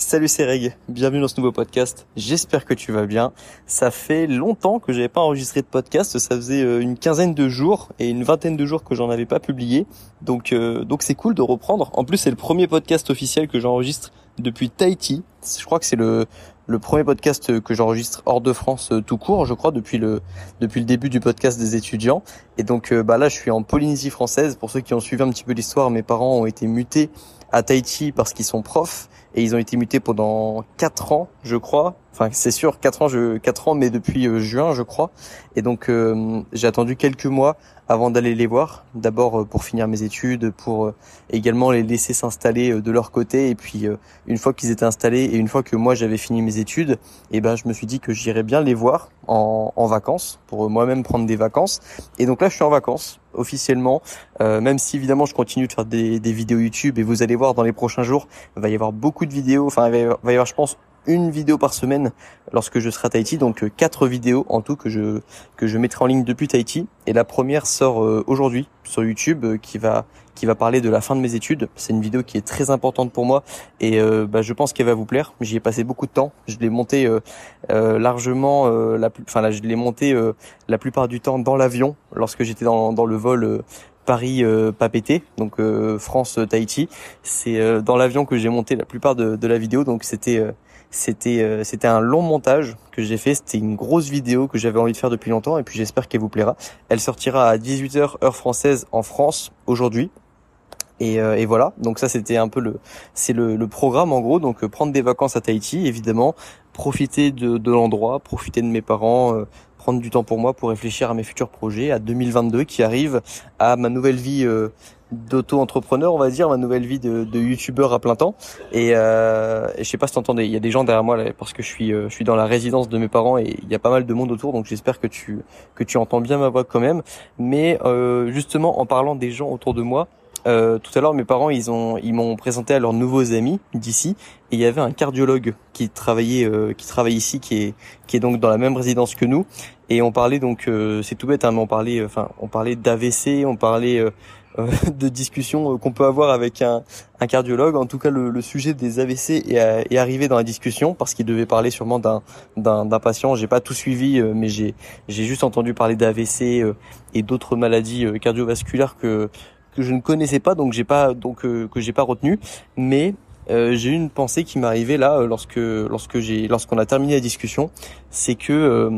Salut c'est Reg, bienvenue dans ce nouveau podcast. J'espère que tu vas bien. Ça fait longtemps que j'avais pas enregistré de podcast, ça faisait euh, une quinzaine de jours et une vingtaine de jours que j'en avais pas publié. Donc euh, donc c'est cool de reprendre. En plus c'est le premier podcast officiel que j'enregistre depuis Tahiti. Je crois que c'est le le premier podcast que j'enregistre hors de France euh, tout court, je crois, depuis le depuis le début du podcast des étudiants. Et donc bah là, je suis en Polynésie française. Pour ceux qui ont suivi un petit peu l'histoire, mes parents ont été mutés à Tahiti parce qu'ils sont profs et ils ont été mutés pendant quatre ans, je crois. Enfin, c'est sûr, quatre ans, je, quatre ans, mais depuis euh, juin, je crois. Et donc, euh, j'ai attendu quelques mois avant d'aller les voir. D'abord euh, pour finir mes études, pour également les laisser s'installer de leur côté. Et puis, une fois qu'ils étaient installés et une fois que moi j'avais fini mes études, et eh ben, je me suis dit que j'irais bien les voir en, en vacances pour moi-même prendre des vacances. Et donc là, je suis en vacances officiellement, euh, même si évidemment je continue de faire des, des, vidéos YouTube et vous allez voir dans les prochains jours, il va y avoir beaucoup de vidéos, enfin il va y avoir, je pense une vidéo par semaine lorsque je serai à Tahiti, donc euh, quatre vidéos en tout que je que je mettrai en ligne depuis Tahiti. Et la première sort euh, aujourd'hui sur YouTube qui va qui va parler de la fin de mes études. C'est une vidéo qui est très importante pour moi et euh, bah, je pense qu'elle va vous plaire. J'y ai passé beaucoup de temps. Je l'ai monté euh, euh, largement, la enfin là, je l'ai monté la plupart du temps dans l'avion lorsque j'étais dans, dans le vol. Paris Papété, donc France Tahiti. C'est dans l'avion que j'ai monté la plupart de, de la vidéo, donc c'était c'était c'était un long montage que j'ai fait. C'était une grosse vidéo que j'avais envie de faire depuis longtemps et puis j'espère qu'elle vous plaira. Elle sortira à 18h heure française en France aujourd'hui. Et, euh, et, voilà, donc ça c'était un peu le, c'est le, le, programme en gros. Donc euh, prendre des vacances à Tahiti, évidemment, profiter de, de l'endroit, profiter de mes parents, euh, prendre du temps pour moi pour réfléchir à mes futurs projets, à 2022 qui arrive, à ma nouvelle vie d'auto-entrepreneur, on va dire, ma nouvelle vie de, de youtubeur à plein temps. Et, euh, et je sais pas si t'entendais, il y a des gens derrière moi là, parce que je suis, je suis dans la résidence de mes parents et il y a pas mal de monde autour, donc j'espère que tu que tu entends bien ma voix quand même. Mais euh, justement, en parlant des gens autour de moi, euh, tout à l'heure, mes parents, ils ont, ils m'ont présenté à leurs nouveaux amis d'ici, et il y avait un cardiologue qui travaillait, euh, qui travaille ici, qui est, qui est donc dans la même résidence que nous, et on parlait donc, euh, c'est tout bête, hein, mais on parlait, enfin, on parlait d'AVC, on parlait de discussions qu'on peut avoir avec un, un, cardiologue. En tout cas, le, le sujet des AVC est, est, arrivé dans la discussion parce qu'il devait parler sûrement d'un d'un patient. J'ai pas tout suivi, mais j'ai j'ai juste entendu parler d'AVC et d'autres maladies cardiovasculaires que que je ne connaissais pas, donc j'ai pas donc euh, que j'ai pas retenu, mais euh, j'ai eu une pensée qui arrivée là euh, lorsque lorsque j'ai lorsqu'on a terminé la discussion, c'est que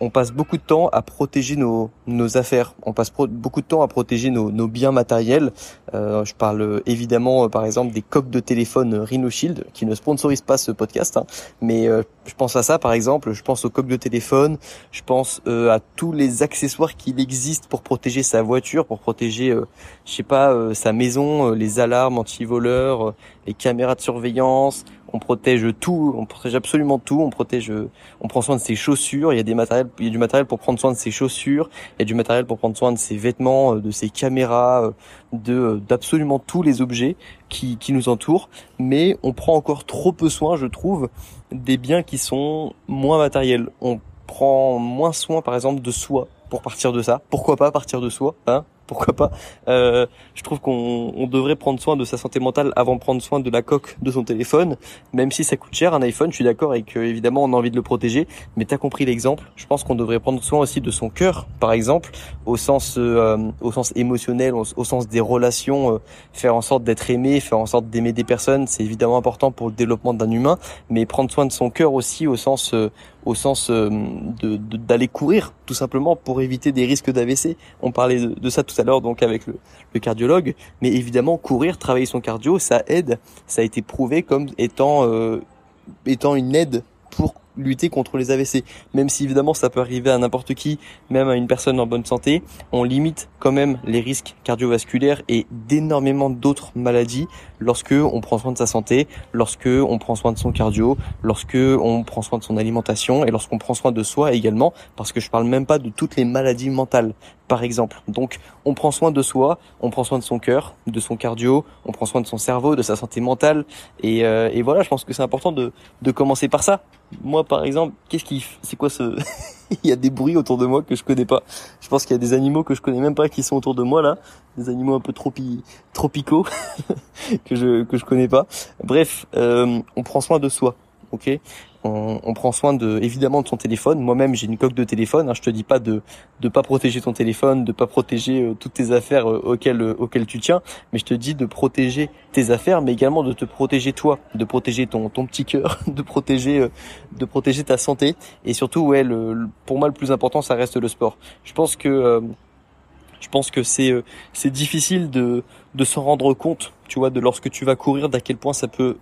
on passe beaucoup de temps à protéger nos, nos affaires, on passe beaucoup de temps à protéger nos, nos biens matériels. Euh, je parle euh, évidemment, euh, par exemple, des coques de téléphone Rhino Shield, qui ne sponsorisent pas ce podcast, hein. mais je pense à ça, par exemple, je pense aux coques de téléphone, je pense à tous les accessoires qu'il existe pour protéger sa voiture, pour protéger, je sais pas, sa maison, les alarmes anti-voleurs, les caméras de surveillance, on protège tout, on protège absolument tout, on protège, on prend soin de ses chaussures, il y a des matériels, il y a du matériel pour prendre soin de ses chaussures, il y a du matériel pour prendre soin de ses vêtements, euh, de ses caméras, euh, de euh, d'absolument tous les objets qui, qui nous entourent, mais on prend encore trop peu soin, je trouve, des biens qui sont moins matériels. On prend moins soin, par exemple, de soi pour partir de ça. Pourquoi pas partir de soi, hein? Pourquoi pas. Euh, je trouve qu'on devrait prendre soin de sa santé mentale avant de prendre soin de la coque de son téléphone, même si ça coûte cher un iPhone. Je suis d'accord et que évidemment on a envie de le protéger, mais t'as compris l'exemple. Je pense qu'on devrait prendre soin aussi de son cœur, par exemple, au sens euh, au sens émotionnel, au, sens des relations, euh, faire en sorte d'être aimé, faire en sorte d'aimer des personnes, c'est évidemment important pour le développement d'un humain, mais prendre soin de son cœur aussi au sens au sens de d'aller courir tout simplement pour éviter des risques d'AVC. On parlait de, de ça tout à l'heure donc avec le, cardiologue, mais évidemment courir, travailler son cardio, ça aide, ça a été prouvé comme étant euh, étant une aide pour lutter contre les AVC. Même si évidemment ça peut arriver à n'importe qui, même à une personne en bonne santé, on limite quand même les risques cardiovasculaires et d'énormément d'autres maladies lorsque on prend soin de sa santé, lorsque on prend soin de son cardio, lorsque on prend soin de son alimentation et lorsqu'on prend soin de soi également, parce que je parle même pas de toutes les maladies mentales, par exemple. Donc on prend soin de soi, on prend soin de son cœur, de son cardio, on prend soin de son cerveau, de sa santé mentale et, euh, et voilà, je pense que c'est important de, de commencer par ça Moi, par exemple, qu'est-ce qui, c'est quoi ce, il y a des bruits autour de moi que je connais pas. Je pense qu'il y a des animaux que je connais même pas qui sont autour de moi là, des animaux un peu tropi tropicaux que je que je connais pas. Bref, euh, on prend soin de soi, ok? On, on, prend soin de évidemment de son téléphone. Moi-même, j'ai une coque de téléphone. Hein. Je te dis pas de de pas protéger ton téléphone, de pas protéger euh, toutes tes affaires euh, auxquelles euh, auxquelles tu tiens, mais je te dis de protéger tes affaires, mais également de te protéger toi, de protéger ton ton petit cœur, de protéger de protéger ta santé et surtout ouais, le, pour moi le plus important ça reste le sport. Je pense que je pense que c'est c'est difficile de de s'en rendre compte, tu vois, de lorsque tu vas courir, d'à quel point ça peut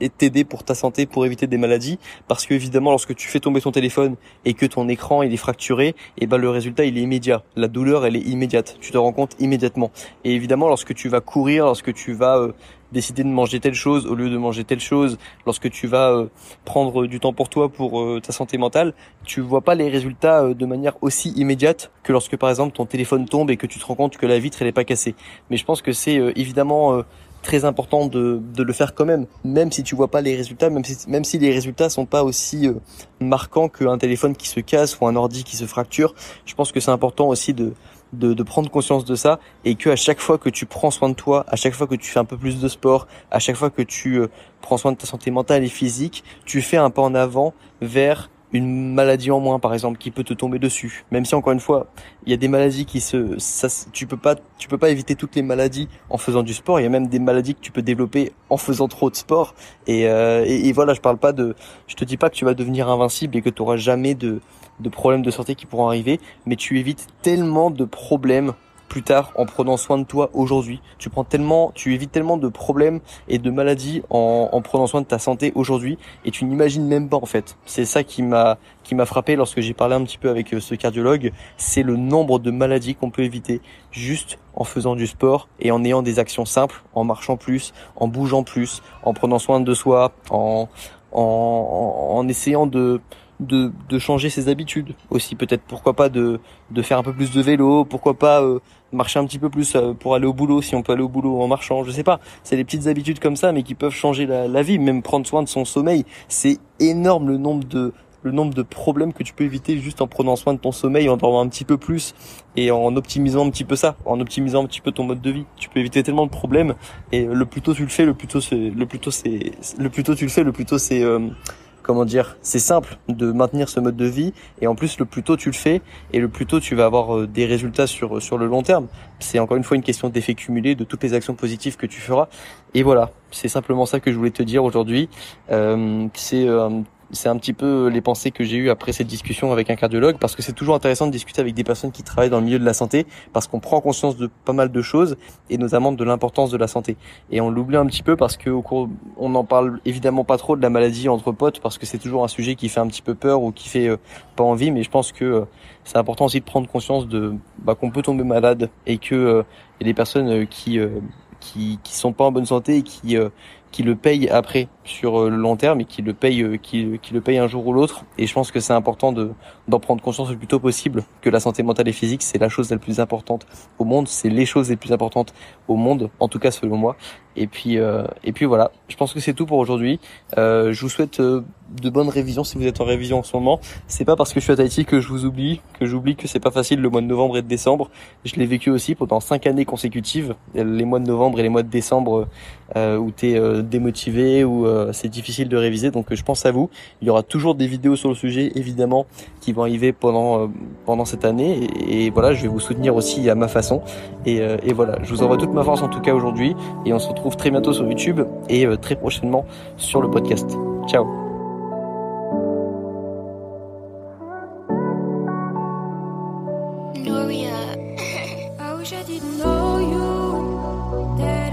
et t'aider pour ta santé, pour éviter des maladies. Parce que évidemment, lorsque tu fais tomber ton téléphone et que ton écran il est fracturé, et eh ben le résultat il est immédiat. La douleur elle est immédiate. Tu te rends compte immédiatement. Et évidemment, lorsque tu vas courir, lorsque tu vas euh, décider de manger telle chose au lieu de manger telle chose, lorsque tu vas euh, prendre du temps pour toi, pour euh, ta santé mentale, tu vois pas les résultats de manière aussi immédiate que lorsque par exemple ton téléphone tombe et que tu te rends compte que la vitre elle est pas cassée. Mais je pense que c'est évidemment très important de, de le faire quand même, même si tu vois pas les résultats, même si, même si les résultats sont pas aussi euh, marquants qu'un téléphone qui se casse ou un ordi qui se fracture. Je pense que c'est important aussi de, de, de, prendre conscience de ça et que à chaque fois que tu prends soin de toi, à chaque fois que tu fais un peu plus de sport, à chaque fois que tu euh, prends soin de ta santé mentale et physique, tu fais un pas en avant vers une maladie en moins par exemple qui peut te tomber dessus. Même si encore une fois il y a des maladies qui se ça, tu peux pas tu peux pas éviter toutes les maladies en faisant du sport. Il y a même des maladies que tu peux développer en faisant trop de sport. Et, euh, et, voilà je parle pas de je te dis pas que tu vas devenir invincible et que tu auras jamais de de problèmes de santé qui pourront arriver mais tu évites tellement de problèmes plus tard en prenant soin de toi aujourd'hui. Tu prends tellement, tu évites tellement de problèmes et de maladies en, en prenant soin de ta santé aujourd'hui et tu n'imagines même pas en fait. C'est ça qui m'a qui m'a frappé lorsque j'ai parlé un petit peu avec euh, ce cardiologue, c'est le nombre de maladies qu'on peut éviter juste en faisant du sport et en ayant des actions simples, en marchant plus, en bougeant plus, en prenant soin de soi, en en, en essayant de de, de changer ses habitudes. Aussi peut-être pourquoi pas de, de faire un peu plus de vélo pourquoi pas euh, marcher un petit peu plus euh, pour aller au boulot si on peut aller au boulot en marchant je sais pas. C'est des petites habitudes comme ça mais qui peuvent changer la, la vie même prendre soin de son sommeil. C'est énorme le nombre de le nombre de problèmes que tu peux éviter juste en prenant soin de ton sommeil, en dormant un petit peu plus et en optimisant un petit peu ça, en optimisant un petit peu ton mode de vie. Tu peux éviter tellement de problèmes et le plus tôt tu le fais, le plus tôt c'est le plus tôt c'est le plus tôt tu le fais, le plus tôt c'est euh, comment dire, c'est simple de maintenir ce mode de vie et en plus le plus tôt tu le fais et le plus tôt tu vas avoir euh, des résultats sur sur le long terme. C'est encore une fois une question d'effet cumulé de toutes les actions positives que tu feras et voilà, c'est simplement ça que je voulais te dire aujourd'hui. Euh, c'est euh, c'est un petit peu les pensées que j'ai eues après cette discussion avec un cardiologue, parce que c'est toujours intéressant de discuter avec des personnes qui travaillent dans le milieu de la santé, parce qu'on prend conscience de pas mal de choses, et notamment de l'importance de la santé. Et on l'oublie un petit peu parce que au cours, on n'en parle évidemment pas trop de la maladie entre potes, parce que c'est toujours un sujet qui fait un petit peu peur ou qui fait euh, pas envie, mais je pense que euh, c'est important aussi de prendre conscience de bah, qu'on peut tomber malade et que euh, y a des personnes qui qui qui sont pas en bonne santé et qui qui le paye après sur euh, le long terme et qui le paye euh, qui, le paye un jour ou l'autre. Et je pense que c'est important de d'en prendre conscience le plus tôt possible que la santé mentale et physique c'est la chose la plus importante au monde c'est les choses les plus importantes au monde en tout cas selon moi. Et puis euh, et puis voilà. Je pense que c'est tout pour aujourd'hui. Euh, je vous souhaite de bonnes révisions si vous êtes en révision en ce moment c'est pas parce que je suis à Tahiti que je vous oublie que j'oublie que c'est pas facile le mois de novembre et de décembre je l'ai vécu aussi pendant cinq années consécutives les mois de novembre et les mois de décembre où t'es démotivé ou euh, c'est difficile de réviser. Donc je pense à vous. Il y aura toujours des vidéos sur le sujet, évidemment, qui vont arriver pendant euh, pendant cette année. Et, voilà, je vais vous soutenir aussi à ma façon. Et, euh, et, voilà, je vous envoie toute ma force en tout cas aujourd'hui. Et on se retrouve très bientôt sur YouTube et très prochainement sur le podcast. Ciao I wish I didn't know you. There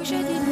不确定